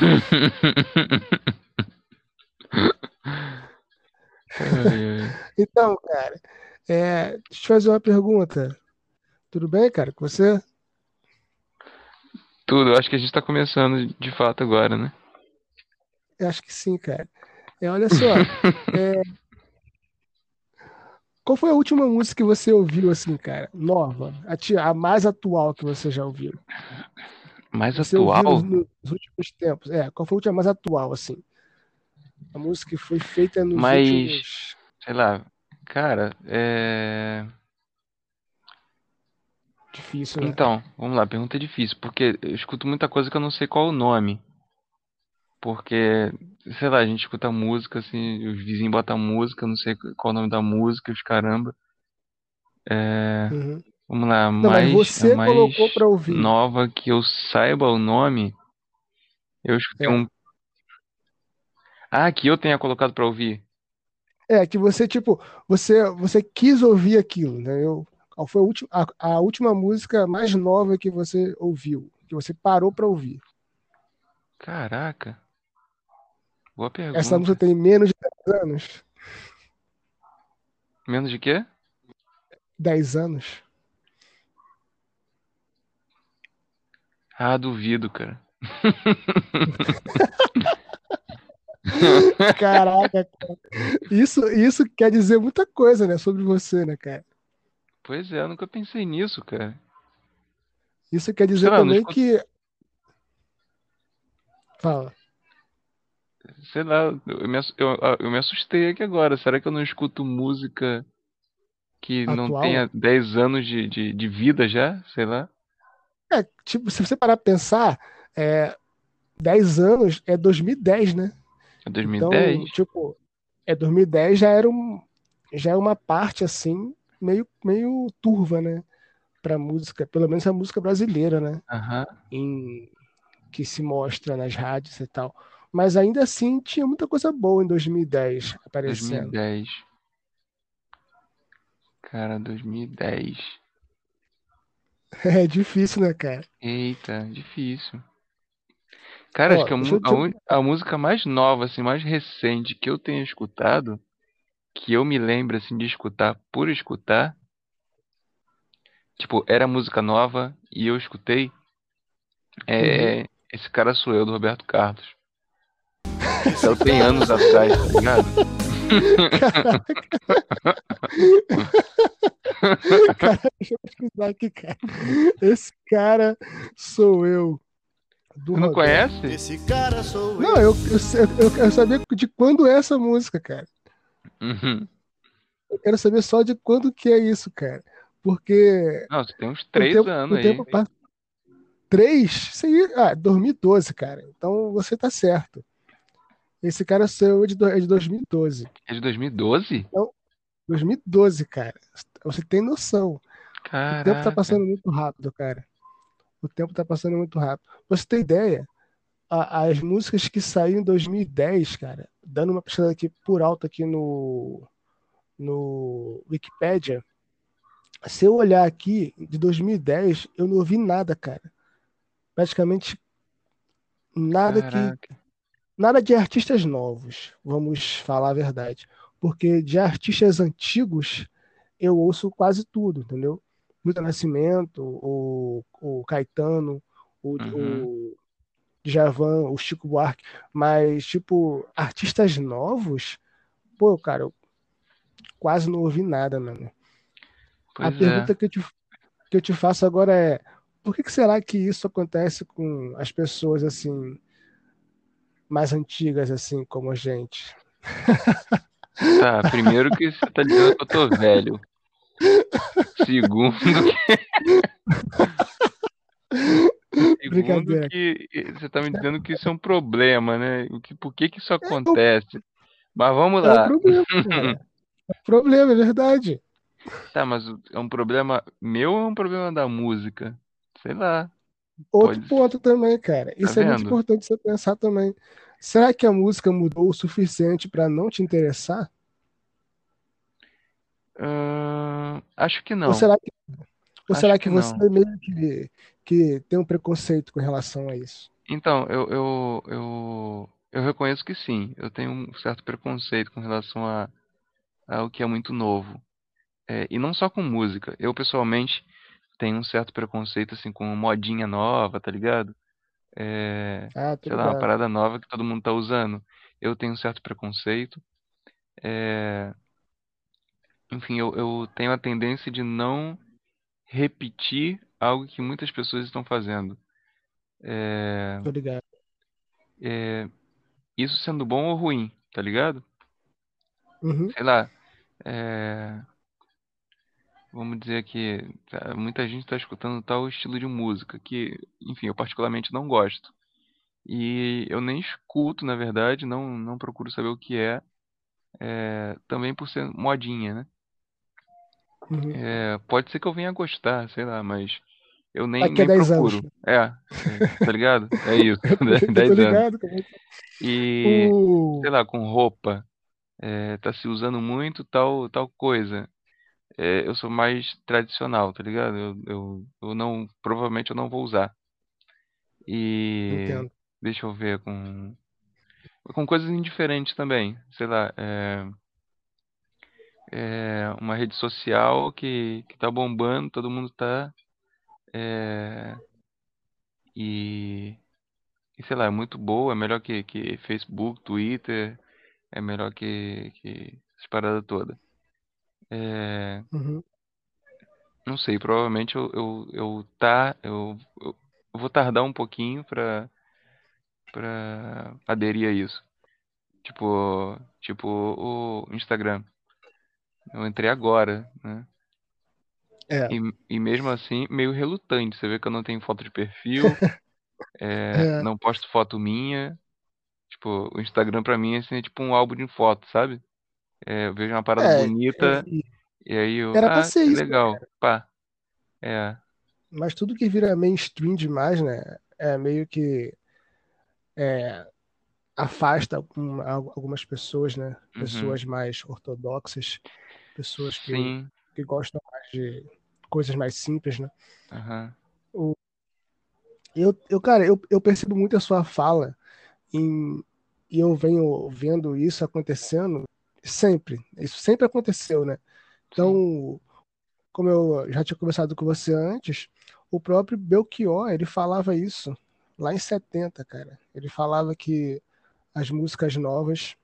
Então, cara, é, deixa eu te fazer uma pergunta. Tudo bem, cara, com você? Tudo, acho que a gente tá começando de fato agora, né? Eu acho que sim, cara. É, olha só, é, qual foi a última música que você ouviu, assim, cara? Nova, a, a mais atual que você já ouviu? Mais Você ouviu nos, atual? nos últimos tempos? É, qual foi a última mais atual, assim? A música que foi feita nos Mas, últimos. sei lá, cara, é. Difícil, né? Então, vamos lá, pergunta difícil, porque eu escuto muita coisa que eu não sei qual é o nome. Porque, sei lá, a gente escuta música, assim, os vizinhos botam música, eu não sei qual é o nome da música, os caramba. É, Uhum. Vamos lá, Não, mas mais, a você mais colocou pra ouvir. nova que eu saiba o nome, eu escutei É. um. Ah, que eu tenha colocado pra ouvir. É, que você, tipo, você, você quis ouvir aquilo, né? Eu, qual foi a última, a, a última música mais nova que você ouviu? Que você parou pra ouvir? Caraca, boa Essa música pergunta. tem menos de 10 anos? Menos de quê? 10 anos? Ah, duvido, cara. Caraca, cara. Isso, isso quer dizer muita coisa, né, sobre você, né, cara? Pois é, eu nunca pensei nisso, cara. Isso quer dizer lá, não também escuto, que. Fala, sei lá, eu me, eu, eu me assustei aqui agora. Será que eu não escuto música que não atual? tenha 10 anos de, de, de vida já? Sei lá. É, tipo, se você parar pra pensar, é, 10 anos é 2010, né? É Então, 2010? tipo, é 2010 já era um, já é uma parte assim meio meio turva, né, para música, pelo menos a música brasileira, né, Aham. em que se mostra nas rádios e tal. Mas ainda assim tinha muita coisa boa em 2010 aparecendo. 2010. Cara, 2010. É difícil, né, cara? Eita, difícil. Cara, acho Ó, que a, a, un- a música mais nova, assim, mais recente que eu tenho escutado, que eu me lembro, assim, de escutar por escutar, tipo, era música nova e eu escutei, Uhum. é Esse Cara Sou Eu, do Roberto Carlos. Então tem anos atrás, tá ligado? Cara, deixa eu pesquisar aqui, cara. Esse cara sou eu, do Tu não Roberto. conhece? Esse cara sou Não, eu. eu, eu, eu quero saber de quando é essa música, cara. Uhum. Eu quero saber só de quando que é isso, cara. Porque Não, você tem uns três tempo, anos tempo aí. passa. Três? Isso aí, ah, 2012, cara. Então você tá certo. Esse cara sou eu de, é de 2012. É de 2012? Então, 2012, cara. Você tem noção. O tempo tá Caraca. passando muito rápido, cara. O tempo tá passando muito rápido. Pra você ter ideia, a- as músicas que saíram em 2010, cara, dando uma pesquisa aqui por alto aqui no, no Wikipedia, se eu olhar aqui de 2010, eu não ouvi nada, cara. Praticamente nada que Caraca. Nada de artistas novos, vamos falar a verdade. Porque de artistas antigos eu ouço quase tudo, entendeu? Milton Nascimento, o, o Caetano, o, Uhum. o Djavan, o Chico Buarque, mas tipo, artistas novos, pô, cara, eu quase não ouvi nada, mano. A Pois é. pergunta que eu te, que eu te faço agora é, por que que será que isso acontece com as pessoas assim, mais antigas assim como a gente? Tá, primeiro que você tá dizendo que eu tô velho. Segundo Segundo Brincadeira. que você tá me dizendo que isso é um problema, né? Que, por que que isso acontece? Mas vamos É um lá. problema. É um problema, é verdade. Tá, mas é um problema meu ou é um problema da música? Sei lá. Outro Pode. ponto também, cara. Tá Isso é muito vendo? importante você pensar também. Será que a música mudou o suficiente para não te interessar? Ahn, acho que Ou não. será que, ou será que que você não. meio que, que tem um preconceito com relação a isso? Então, eu, eu, eu, eu reconheço que sim. Eu tenho um certo preconceito com relação a, ao que é muito novo. É, e não só com música. Eu, pessoalmente, tenho um certo preconceito, assim, com modinha nova, tá ligado? É, Ah, sei lá, uma parada nova que todo mundo tá usando. Eu tenho um certo preconceito. É, enfim, eu, eu tenho a tendência de não repetir algo que muitas pessoas estão fazendo. É, ligado. é, isso sendo bom ou ruim, tá ligado? Uhum, Sei lá, é, vamos dizer que tá, muita gente está escutando tal estilo de música que, enfim, eu particularmente não gosto. E eu nem escuto, na verdade, não, não procuro saber o que é, é, também por ser modinha, né? uhum. É, pode ser que eu venha a gostar, sei lá, mas eu nem, Daqui a nem 10 anos. procuro. É, é, tá ligado? É isso, Eu, eu tô 10 anos. ligado. como é E, O... sei lá, com roupa, é, tá se usando muito tal, tal coisa. É, eu sou mais tradicional, tá ligado? Eu, eu, eu não, provavelmente eu não vou usar. E Entendo. deixa eu ver com, com coisas indiferentes também. Sei lá, é, é uma rede social que, que tá bombando, todo mundo tá. é, e, e sei lá, é muito boa, é melhor que, que Facebook, Twitter, é melhor que, que essas paradas todas. É, Uhum. não sei, provavelmente eu, eu, eu, tá, eu, eu vou tardar um pouquinho pra, pra aderir a isso. Tipo, tipo o Instagram. Eu entrei agora, né? É, E, e mesmo assim, meio relutante. Você vê que eu não tenho foto de perfil, é, é, não posto foto minha. Tipo, o Instagram pra mim assim, é tipo um álbum de fotos, sabe? É, eu vejo uma parada é, é, bonita e e aí eu, era pra ah, ser que isso, né? legal, pá. É, Mas tudo que vira mainstream demais, né? É meio que é, afasta um- al- algumas pessoas, né? uhum, Pessoas mais ortodoxas, pessoas que, sim, que gostam mais de coisas mais simples, né? aham, O, eu, eu, cara, eu, eu percebo muito a sua fala em, e eu venho vendo isso acontecendo sempre. Isso sempre aconteceu, né? Então, como eu já tinha conversado com você antes, o próprio Belchior, ele falava isso lá em 70, cara. Ele falava que as músicas novas,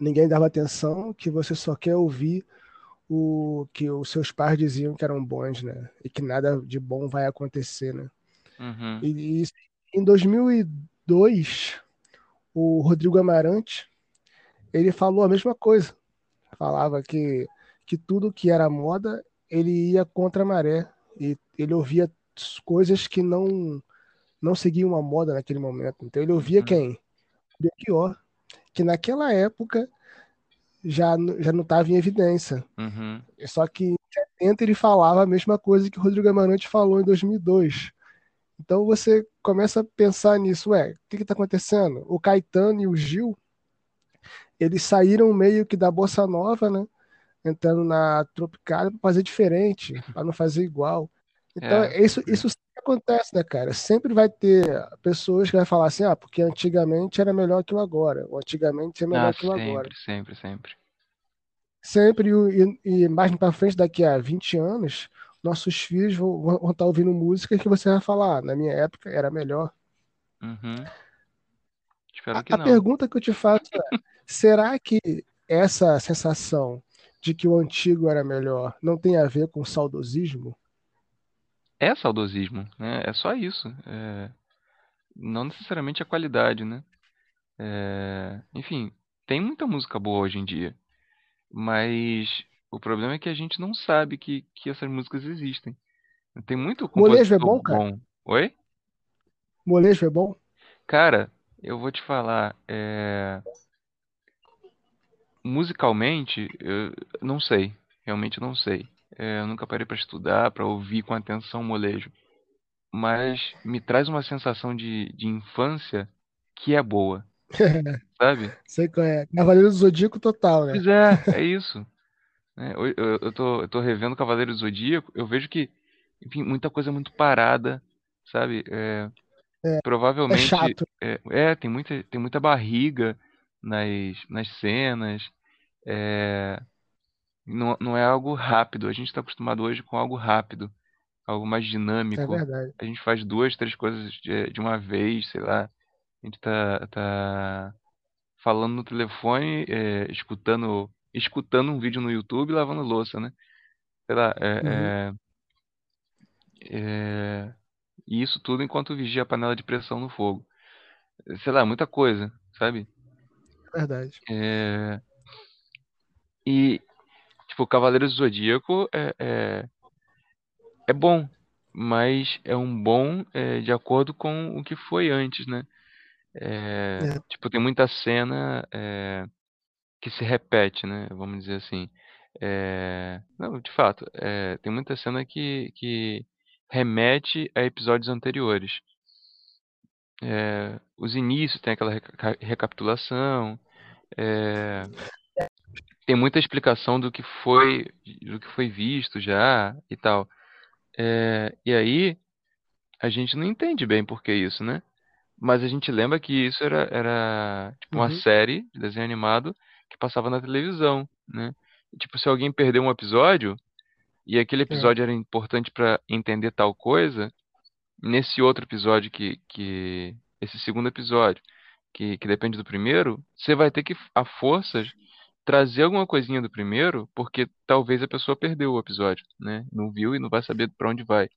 ninguém dava atenção, que você só quer ouvir o que os seus pais diziam que eram bons, né? E que nada de bom vai acontecer, né? uhum, E, e em 2002, o Rodrigo Amarante, ele falou a mesma coisa. Falava que, que tudo que era moda, ele ia contra a maré. E ele ouvia coisas que não não seguiam a moda naquele momento. Então ele ouvia uhum, quem? Belchior, que naquela época já, já não estava em evidência. uhum. Só que em 70 ele falava a mesma coisa que o Rodrigo Amarante falou em 2002. Então você começa a pensar nisso, ué, o que está acontecendo? O Caetano e o Gil, eles saíram meio que da bossa nova, né? Entrando na Tropicália para fazer diferente, para não fazer igual. Então, É, isso, isso sempre acontece, né, cara? Sempre vai ter pessoas que vai falar assim, ah, porque antigamente era melhor que o agora, ou antigamente é Ah, melhor que o agora. sempre, sempre, sempre. Sempre, e, e mais para frente, daqui a 20 anos, nossos filhos vão, vão estar ouvindo música que você vai falar, ah, na minha época era melhor. Uhum. Espero A, que a não. pergunta que eu te faço é, será que essa sensação de que o antigo era melhor não tem a ver com saudosismo? É saudosismo, né? É só isso. É, não necessariamente a qualidade, né? É, enfim, tem muita música boa hoje em dia, mas o problema é que a gente não sabe que, que essas músicas existem. Tem muito Molejo é bom, cara? bom. Oi? Molejo é bom? Cara, eu vou te falar, é, musicalmente, eu não sei, realmente não sei. É, eu nunca parei pra estudar, pra ouvir com atenção o molejo, mas me traz uma sensação de, de infância que é boa, sabe? Sei qual é. Cavaleiro do Zodíaco total, né? Pois é, é isso. né? Eu, eu, eu tô, eu tô revendo Cavaleiro do Zodíaco, eu vejo que, enfim, muita coisa muito parada, sabe? É, É provavelmente chato. é, é, tem muita, tem muita barriga nas, nas cenas. É, não, não é algo rápido. A gente está acostumado hoje com algo rápido, algo mais É dinâmico. verdade. A gente faz duas, três coisas de, de uma vez, sei lá. A gente tá, tá falando no telefone, é, escutando, escutando um vídeo no YouTube e lavando louça, né? Sei lá, Uhum, é, é, é, e isso tudo enquanto vigia a panela de pressão no fogo. Sei lá, muita coisa, sabe? Verdade. É, e, tipo, Cavaleiros do Zodíaco é, é, é bom, mas é um bom é, de acordo com o que foi antes, né? É, É, tipo, tem muita cena é, que se repete, né? Vamos dizer assim. É, não, de fato, tem muita cena que, que remete a episódios anteriores. É, os inícios tem aquela reca- recapitulação, é, tem muita explicação do que foi, do que foi visto já e tal. É, e aí a gente não entende bem por que isso, né? Mas a gente lembra que isso era, era tipo uma uhum, série de desenho animado que passava na televisão, né? E, tipo, se alguém perdeu um episódio e aquele episódio era importante para entender tal coisa, nesse outro episódio que, que esse segundo episódio, que, que depende do primeiro, você vai ter que, a forças, trazer alguma coisinha do primeiro, porque talvez a pessoa perdeu o episódio, né? Não viu e não vai saber para onde vai.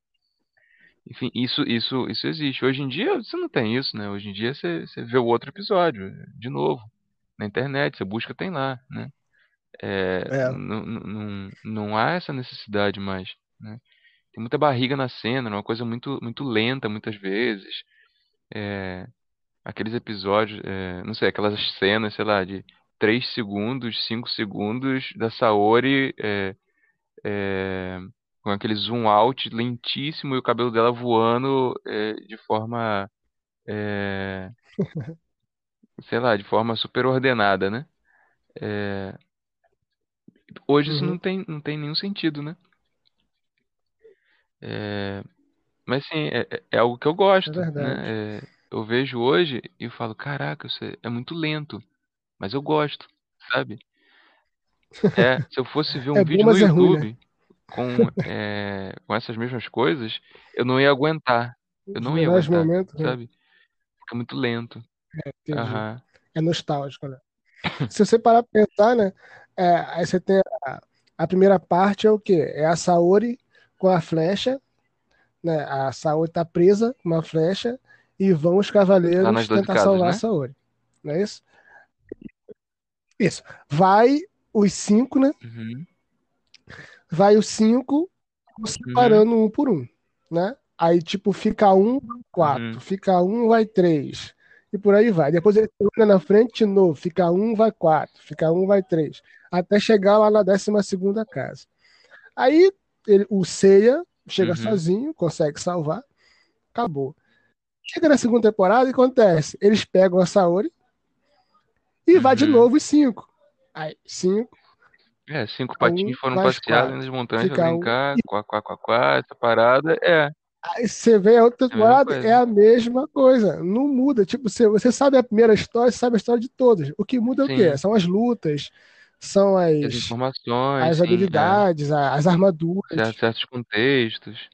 Enfim, isso, isso, isso existe. Hoje em dia você não tem isso, né? Hoje em dia você, você vê o outro episódio, de novo, na internet, você busca, tem lá, né? É, é, não, não, não há essa necessidade mais, né? Tem muita barriga na cena, é uma coisa muito, muito lenta muitas vezes. É, aqueles episódios, é, não sei, aquelas cenas, sei lá, de 3 segundos, 5 segundos da Saori é, é, com aquele zoom out lentíssimo e o cabelo dela voando é, de forma, é, sei lá, de forma super ordenada, né? Hoje isso não uhum, tem, não tem nenhum sentido, né? É, mas sim, é, é é algo que eu é gosto, verdade. né? É, eu vejo hoje e falo, caraca, isso é, é muito lento, mas eu gosto, sabe? É, se eu fosse ver um É bom, vídeo no mas é ruim, né? YouTube com, é, com essas mesmas coisas, eu não ia aguentar. Eu não ia aguentar, momentos, né? sabe? Fica muito lento. Entendi. Aham. É nostálgico, né? Se você parar pra pensar, né? é, aí você tem a, a primeira parte é o quê? É a Saori com a flecha, né? A Saori tá presa com uma flecha e vão os cavaleiros 12 tentar salvar a né? Saori. Não é isso? Isso. Vai os cinco, né? Uhum. Vai os cinco Uhum. separando um por um, né? Aí, tipo, fica um, vai quatro, Uhum. fica um, vai três, e por aí vai. Depois ele termina na frente de novo, fica um, vai quatro, fica um, vai três, até chegar lá na décima segunda casa. Aí ele, o Seiya chega Uhum. sozinho, consegue salvar, acabou. Chega na segunda temporada, o que acontece? Eles pegam a Saori e vai de Uhum. novo os cinco. Aí, cinco, É, cinco um, patinhos foram passear nas montanhas pra Fica um, brincar, quá, quá, quá, quá, essa parada. É, é Aí você vê a outra mesma temporada, é a mesma coisa. Não muda. Tipo, você, você sabe a primeira história, você sabe a história de todas. O que muda é o quê? Sim. São as lutas, são as as, informações, as sim, habilidades, a- as Cer- armaduras. Certos contextos.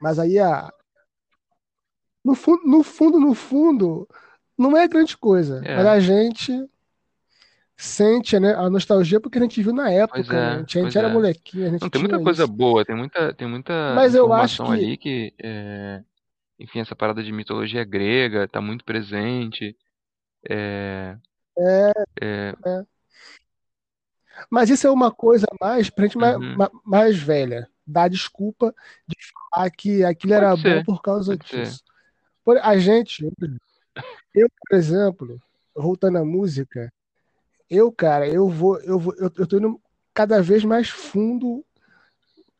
Mas aí, a, no, fundo, no fundo, no fundo, não é grande coisa. Mas É, a gente sente, né, a nostalgia porque a gente viu na época, né? A é, gente, a gente era é. molequinho, a Não, gente tem muita coisa isso. boa, tem muita, tem muita Mas eu acho que ali que, é, enfim, essa parada de mitologia grega tá muito presente. É, é, é, é. Mas isso é uma coisa mais pra gente mais, uhum. mais, mais velha. Dar desculpa de falar que aquilo Pode era bom ser, por causa pode disso. Por, a gente, eu, por exemplo, voltando à música, eu, cara, eu vou, eu vou, eu, eu tô indo cada vez mais fundo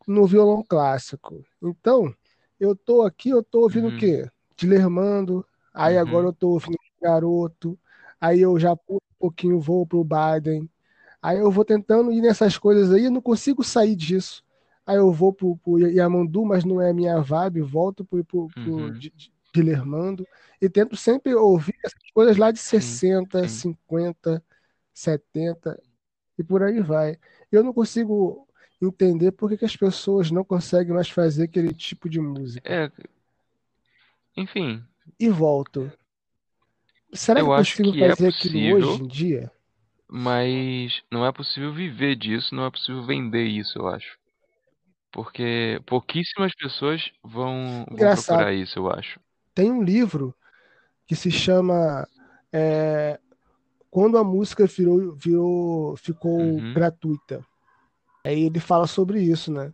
no violão clássico. Então, eu tô aqui, eu tô ouvindo o Uhum, quê? Dilermando, aí agora uhum, eu tô ouvindo Garoto, aí eu já um pouquinho, vou pro Biden, aí eu vou tentando ir nessas coisas aí, eu não consigo sair disso. Aí eu vou pro, pro Yamandu, mas não é a minha vibe, volto pro, pro, pro uhum. Dilermando, e tento sempre ouvir essas coisas lá de Sim, 60, sim. 50, 70 e por aí vai. Eu não consigo entender por que que as pessoas não conseguem mais fazer aquele tipo de música. É, enfim, E volto. Será que eu é que é fazer aquilo hoje em dia? Mas não é possível viver disso, não é possível vender isso, eu acho. Porque pouquíssimas pessoas vão, vão procurar isso, eu acho. Tem um livro que se chama é, Quando a música virou, virou, ficou Uhum, gratuita. Aí ele fala sobre isso, né?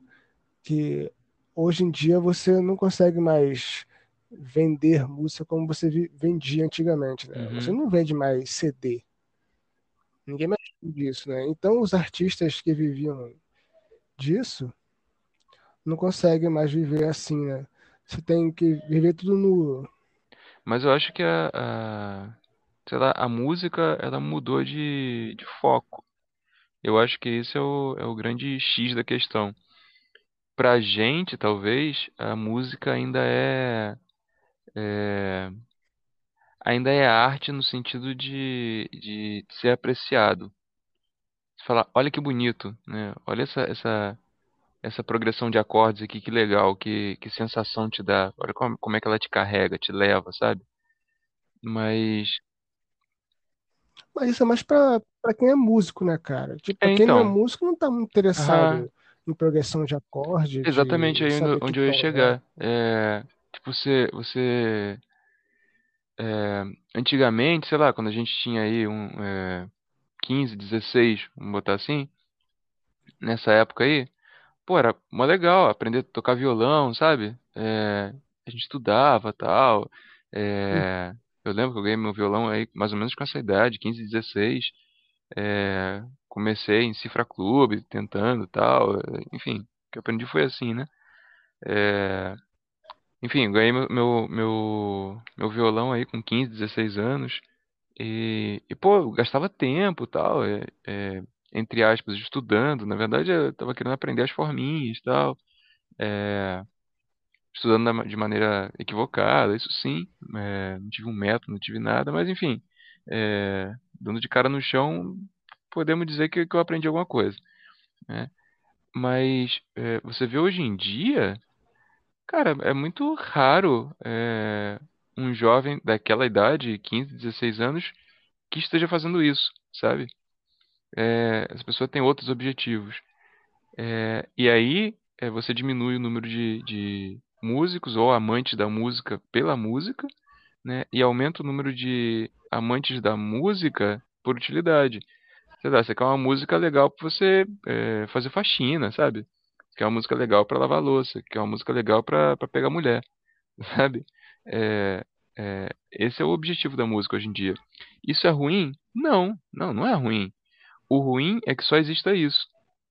Que hoje em dia você não consegue mais vender música como você vendia antigamente, né? Você uhum. não vende mais CD. Ninguém mais disso, né? Então os artistas que viviam disso não conseguem mais viver assim, né? Você tem que viver tudo no. Mas eu acho que a, a- sei lá, a música, ela mudou de, de foco. Eu acho que esse é o, é o grande X da questão. Pra gente, talvez, a música ainda é, é- ainda é arte no sentido de, de ser apreciado. Você fala, olha que bonito, né? Olha essa, essa, essa progressão de acordes aqui, que legal, que, que sensação te dá. Olha como, como é que ela te carrega, te leva, sabe? Mas, Mas isso é mais pra, pra quem é músico, né, cara? Tipo, é quem não é então, músico não tá muito interessado em progressão de acorde, exatamente de aí onde onde eu ia tom, né? chegar. É, tipo, você, você, é, antigamente, sei lá, quando a gente tinha aí um, é, 15, 16, vamos botar assim, nessa época aí, pô, era mó legal aprender a tocar violão, sabe? É, a gente estudava tal. É, eu lembro que eu ganhei meu violão aí mais ou menos com essa idade, 15, 16. É, comecei em cifra clube, tentando tal. Enfim, o que eu aprendi foi assim, né? É, enfim, ganhei meu, meu, meu, meu violão aí com 15, 16 anos. E, e, pô, gastava tempo, tal, é, é, entre aspas, estudando. Na verdade, eu tava querendo aprender as forminhas, tal, é, estudando da- de maneira equivocada, isso sim. é, não tive um método, não tive nada, mas enfim, é, dando de cara no chão, podemos dizer que, que eu aprendi alguma coisa, né? Mas é, você vê hoje em dia, cara, é muito raro é, um jovem daquela idade, 15, 16 anos, que esteja fazendo isso, sabe? é, essa pessoa tem outros objetivos. É, e aí é, você diminui o número de, de músicos ou amantes da música pela música, né? E aumenta o número de amantes da música por utilidade. Sei lá, você quer uma música legal pra você é, fazer faxina, sabe? Você quer uma música legal pra lavar louça, quer uma música legal pra pegar mulher, sabe? É, é, esse é o objetivo da música hoje em dia. Isso é ruim? Não, não, não é ruim. O ruim é que só exista isso.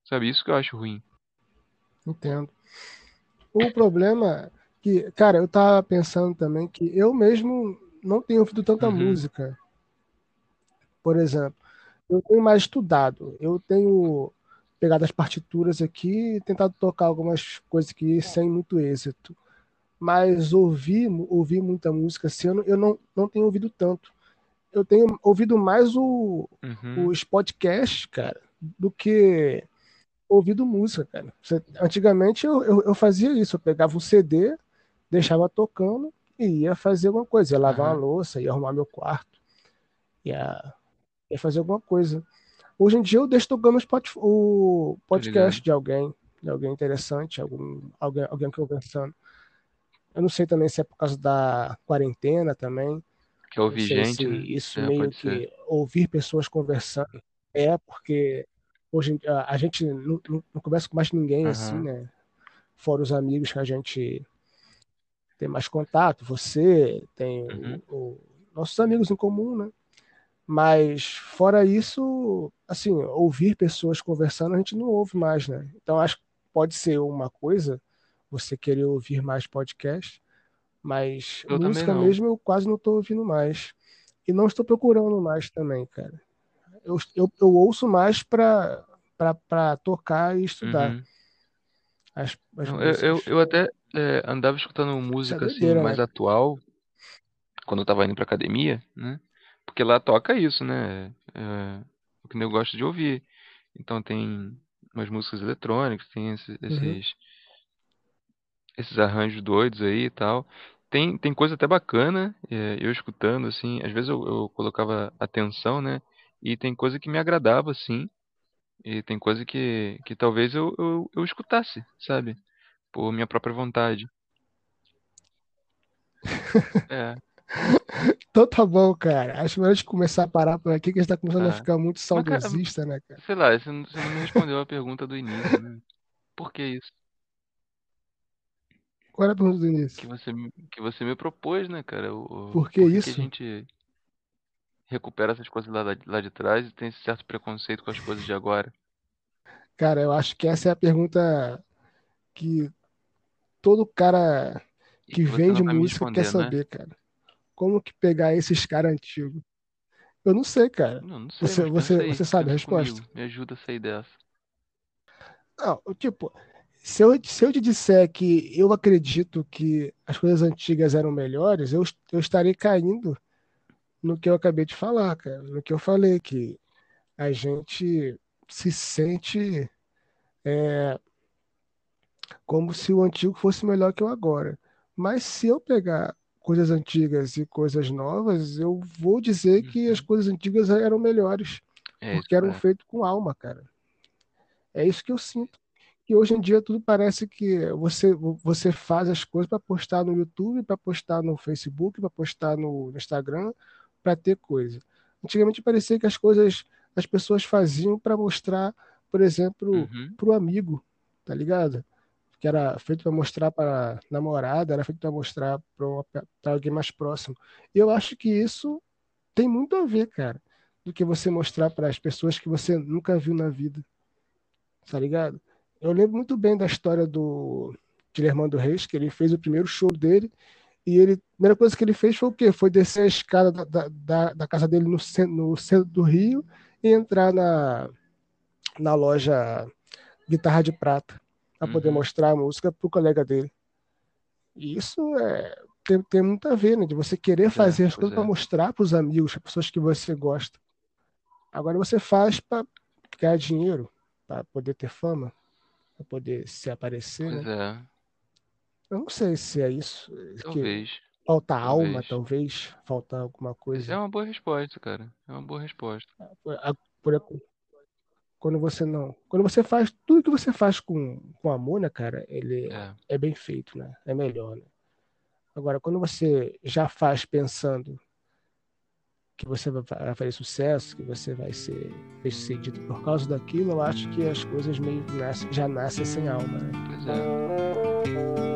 Sabe? Isso que eu acho ruim. Entendo. O problema é que, cara, eu tava pensando também que eu mesmo não tenho ouvido tanta Uhum, música, por exemplo. Eu tenho mais estudado. Eu tenho pegado as partituras aqui e tentado tocar algumas coisas aqui sem muito êxito. Mas ouvir, ouvir muita música assim, eu não, eu não, não tenho ouvido tanto. Eu tenho ouvido mais o, uhum, os podcasts, cara, do que ouvido música, cara. Antigamente eu, eu, eu fazia isso, eu pegava um CD, deixava tocando e ia fazer alguma coisa, ia lavar uma aham, louça, ia arrumar meu quarto, ia, ia fazer alguma coisa. Hoje em dia eu deixo tocando o podcast de alguém, de alguém interessante, algum, alguém, alguém que eu não sei também se é por causa da quarentena também. Que ouvir gente, né? isso É, meio pode ser. que ouvir pessoas conversando é porque hoje em- a, a gente não, não, não conversa com mais ninguém assim, Aham. né? Fora os amigos que a gente tem mais contato, você tem Uhum. o, o- nossos amigos em comum, né? Mas fora isso, assim, ouvir pessoas conversando a gente não ouve mais, né? Então acho que pode ser uma coisa você querer ouvir mais podcast, mas Eu música mesmo eu quase não estou ouvindo mais. E não estou procurando mais também, cara. Eu, eu, eu ouço mais para para tocar e estudar Uhum. as, as eu, eu, eu até é, andava escutando é música assim doideira, mais né? atual. quando eu tava indo pra academia, né? Porque lá toca isso, né? É, o que eu gosto de ouvir. Então tem umas músicas eletrônicas, tem Uhum. esses, esses arranjos doidos aí e tal. Tem, tem coisa até bacana, é, eu escutando, assim, às vezes eu, eu colocava atenção, né? E tem coisa que me agradava, assim, e tem coisa que, que talvez eu, eu, eu escutasse, sabe? Por minha própria vontade. É, Então tá bom, cara. Acho melhor a gente começar a parar por aqui, que a gente tá começando a tá. ficar muito saudosista, né, cara? sei lá, você não, você não me respondeu a pergunta do início, né? Por que isso? Qual era a pergunta do Que início? você, me- que você me propôs, né, cara? O, Por que por que que a isso? gente recupera essas coisas lá, lá lá de trás e tem esse certo preconceito com as coisas de agora? Cara, eu acho que essa é a pergunta que todo cara que que você vende música quer né? saber, cara. Como que pegar esses caras antigos? Eu não sei, cara. Não, não sei, Você, você, sabe a resposta? comigo, me ajuda a sair dessa. Não, tipo, se eu, se eu te disser que eu acredito que as coisas antigas eram melhores, eu, eu estarei caindo no que eu acabei de falar, cara. No que eu falei, que a gente se sente como se o antigo fosse melhor que o agora. Mas se eu pegar coisas antigas e coisas novas, eu vou dizer que as Uhum. coisas antigas eram melhores, É porque eram cara. feitas com alma, cara. É isso que eu sinto. E hoje em dia tudo parece que você, você faz as coisas para postar no YouTube, para postar no Facebook, para postar no no Instagram, para ter coisa. Antigamente parecia que as coisas as pessoas faziam para mostrar, por exemplo, Uhum. para o amigo, tá ligado? Que era feito para mostrar para namorada, era feito para mostrar para alguém mais próximo. Eu acho que isso tem muito a ver, cara, do que você mostrar para as pessoas que você nunca viu na vida tá ligado? Eu lembro muito bem da história do Guilhermando Reis, que ele fez o primeiro show dele, e ele, a primeira coisa que ele fez foi o quê? Foi descer a escada da, da, da, da casa dele no centro, no centro do Rio e entrar na, na loja Guitarra de Prata, para poder Uhum. mostrar a música pro colega dele. E isso é, tem, tem muito a ver, né? De você querer Pois é, fazer as pois coisas para é. mostrar para os amigos, para pessoas que você gosta. Agora você faz para ganhar dinheiro, para poder ter fama, para poder se aparecer, Pois né? é, Eu não sei se é isso, que talvez, falta alma, talvez. talvez, falta alguma É coisa. uma boa resposta, cara. É uma boa resposta. A- por- Quando você não, quando você faz tudo que você faz com, com amor, né, cara, ele É, é bem feito, né? É melhor, né? Agora, quando você já faz pensando que você vai fazer sucesso, que você vai ser bem-sucedido por causa daquilo, eu acho que as coisas meio que nascem, já nascem sem alma, né? pois é.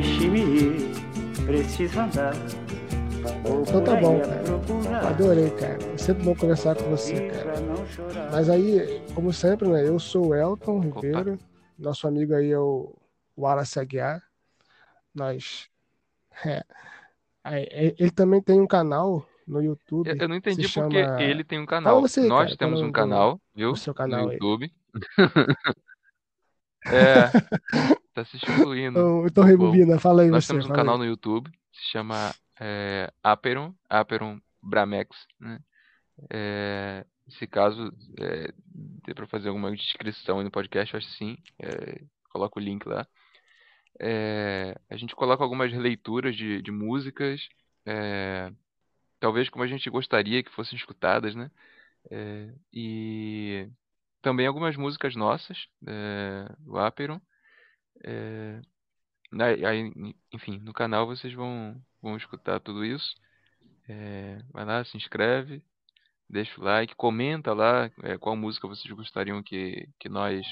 Deixe-me ir, preciso andar. Vou Então tá bom, cara. Adorei, cara. É sempre bom conversar com você, cara. chorar. Mas aí, como sempre, né? Eu sou o Elton Ribeiro, nosso amigo aí é o Wallace Aguiar. Nós. é, é, ele também tem um canal no YouTube. Eu, não entendi porque chama- ele tem um canal. você Nós cara, temos é um canal, viu? o seu canal no. YouTube. é, tá se excluindo. Então, então rebobina, fala aí Nós você. temos um canal aí. no YouTube, se chama é, Aperon, Aperon Bramex, né? É, se caso é, dê para fazer alguma descrição aí no podcast, eu acho que sim. É, coloca o link lá. É, a gente coloca algumas leituras de, de músicas, é, talvez como a gente gostaria que fossem escutadas, né? E também algumas músicas nossas, é, do Aperon. É, Aí, aí, enfim, no canal vocês vão, vão escutar tudo isso. É, vai lá, se inscreve, deixa o like, comenta lá é, qual música vocês gostariam que, que nós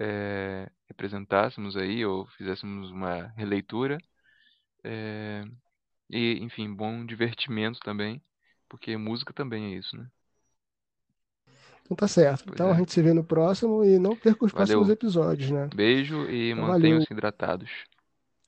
é, representássemos aí ou fizéssemos uma releitura. É, e, enfim, bom divertimento também, porque música também é isso, né? Então tá certo. Pois Então a é. gente se vê no próximo e não perca os próximos Valeu. episódios, né? Beijo e Então, mantenham-se hidratados.